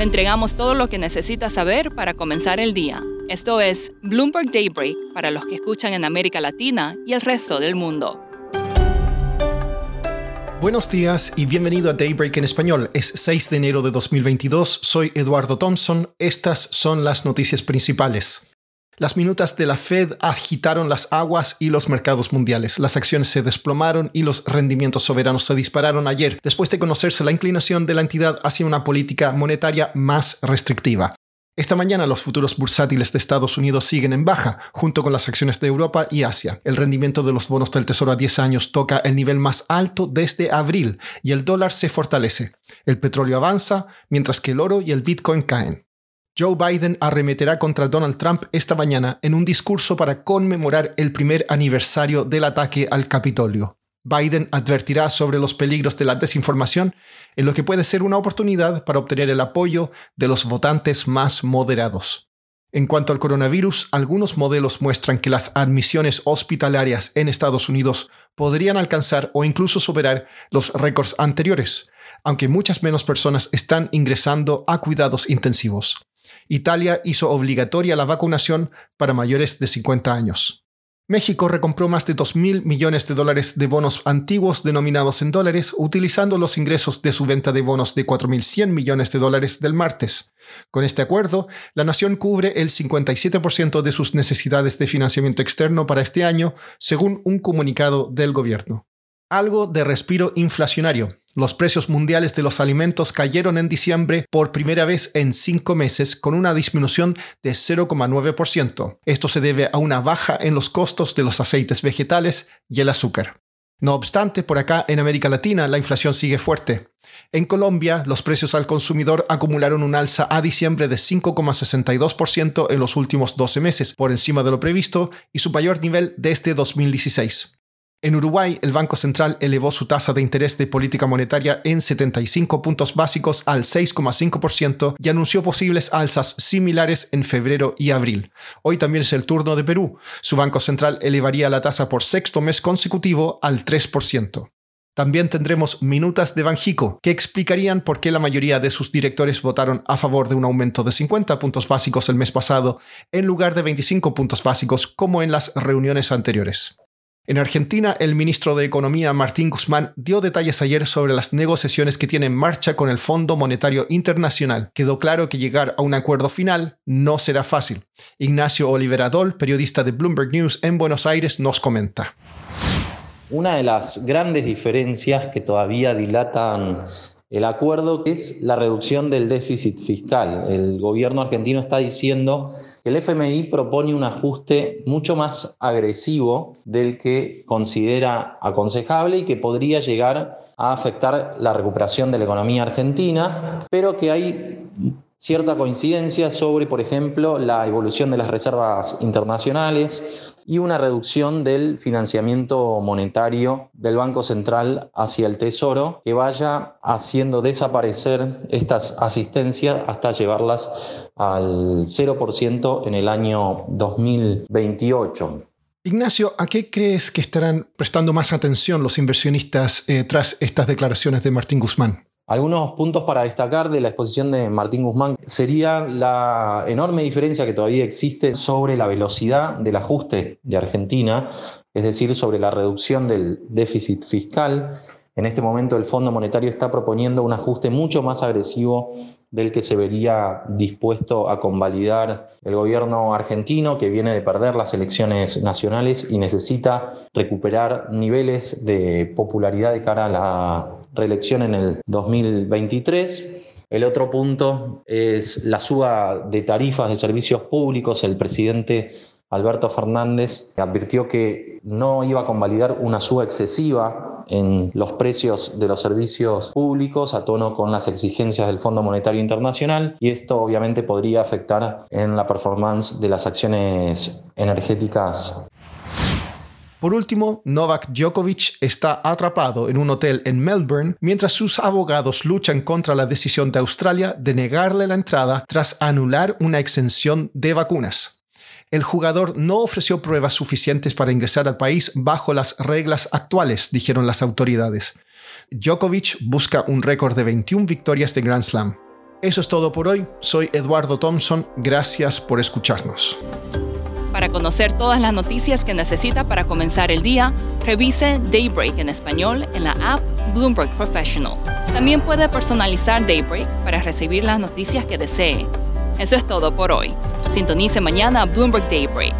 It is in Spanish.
Le entregamos todo lo que necesita saber para comenzar el día. Esto es Bloomberg Daybreak para los que escuchan en América Latina y el resto del mundo. Buenos días y bienvenido a Daybreak en español. Es 6 de enero de 2022. Soy Eduardo Thompson. Estas son las noticias principales. Las minutas de la Fed agitaron las aguas y los mercados mundiales. Las acciones se desplomaron y los rendimientos soberanos se dispararon ayer, después de conocerse la inclinación de la entidad hacia una política monetaria más restrictiva. Esta mañana los futuros bursátiles de Estados Unidos siguen en baja, junto con las acciones de Europa y Asia. El rendimiento de los bonos del Tesoro a 10 años toca el nivel más alto desde abril y el dólar se fortalece. El petróleo avanza, mientras que el oro y el Bitcoin caen. Joe Biden arremeterá contra Donald Trump esta mañana en un discurso para conmemorar el primer aniversario del ataque al Capitolio. Biden advertirá sobre los peligros de la desinformación en lo que puede ser una oportunidad para obtener el apoyo de los votantes más moderados. En cuanto al coronavirus, algunos modelos muestran que las admisiones hospitalarias en Estados Unidos podrían alcanzar o incluso superar los récords anteriores, aunque muchas menos personas están ingresando a cuidados intensivos. Italia hizo obligatoria la vacunación para mayores de 50 años. México recompró más de 2.000 millones de dólares de bonos antiguos denominados en dólares utilizando los ingresos de su venta de bonos de 4.100 millones de dólares del martes. Con este acuerdo, la nación cubre el 57% de sus necesidades de financiamiento externo para este año, según un comunicado del gobierno algo de respiro inflacionario. Los precios mundiales de los alimentos cayeron en diciembre por primera vez en cinco meses con una disminución de 0,9%. Esto se debe a una baja en los costos de los aceites vegetales y el azúcar. No obstante, por acá en América Latina la inflación sigue fuerte. En Colombia, los precios al consumidor acumularon un alza a diciembre de 5,62% en los últimos 12 meses, por encima de lo previsto y su mayor nivel desde 2016. En Uruguay, el Banco Central elevó su tasa de interés de política monetaria en 75 puntos básicos al 6,5% y anunció posibles alzas similares en febrero y abril. Hoy también es el turno de Perú. Su Banco Central elevaría la tasa por sexto mes consecutivo al 3%. También tendremos minutas de Banjico, que explicarían por qué la mayoría de sus directores votaron a favor de un aumento de 50 puntos básicos el mes pasado, en lugar de 25 puntos básicos como en las reuniones anteriores. En Argentina, el ministro de Economía Martín Guzmán dio detalles ayer sobre las negociaciones que tiene en marcha con el Fondo Monetario Internacional. Quedó claro que llegar a un acuerdo final no será fácil. Ignacio Oliveradol, periodista de Bloomberg News en Buenos Aires, nos comenta. Una de las grandes diferencias que todavía dilatan el acuerdo es la reducción del déficit fiscal. El gobierno argentino está diciendo el FMI propone un ajuste mucho más agresivo del que considera aconsejable y que podría llegar a afectar la recuperación de la economía argentina, pero que hay cierta coincidencia sobre, por ejemplo, la evolución de las reservas internacionales, y una reducción del financiamiento monetario del Banco Central hacia el Tesoro que vaya haciendo desaparecer estas asistencias hasta llevarlas al 0% en el año 2028. Ignacio, ¿a qué crees que estarán prestando más atención los inversionistas eh, tras estas declaraciones de Martín Guzmán? Algunos puntos para destacar de la exposición de Martín Guzmán sería la enorme diferencia que todavía existe sobre la velocidad del ajuste de Argentina, es decir, sobre la reducción del déficit fiscal. En este momento el Fondo Monetario está proponiendo un ajuste mucho más agresivo del que se vería dispuesto a convalidar el gobierno argentino, que viene de perder las elecciones nacionales y necesita recuperar niveles de popularidad de cara a la reelección en el 2023. El otro punto es la suba de tarifas de servicios públicos. El presidente Alberto Fernández advirtió que no iba a convalidar una suba excesiva en los precios de los servicios públicos a tono con las exigencias del Fondo Monetario Internacional y esto obviamente podría afectar en la performance de las acciones energéticas por último, Novak Djokovic está atrapado en un hotel en Melbourne mientras sus abogados luchan contra la decisión de Australia de negarle la entrada tras anular una exención de vacunas. El jugador no ofreció pruebas suficientes para ingresar al país bajo las reglas actuales, dijeron las autoridades. Djokovic busca un récord de 21 victorias de Grand Slam. Eso es todo por hoy. Soy Eduardo Thompson. Gracias por escucharnos. Para conocer todas las noticias que necesita para comenzar el día, revise Daybreak en español en la app Bloomberg Professional. También puede personalizar Daybreak para recibir las noticias que desee. Eso es todo por hoy. Sintonice mañana Bloomberg Daybreak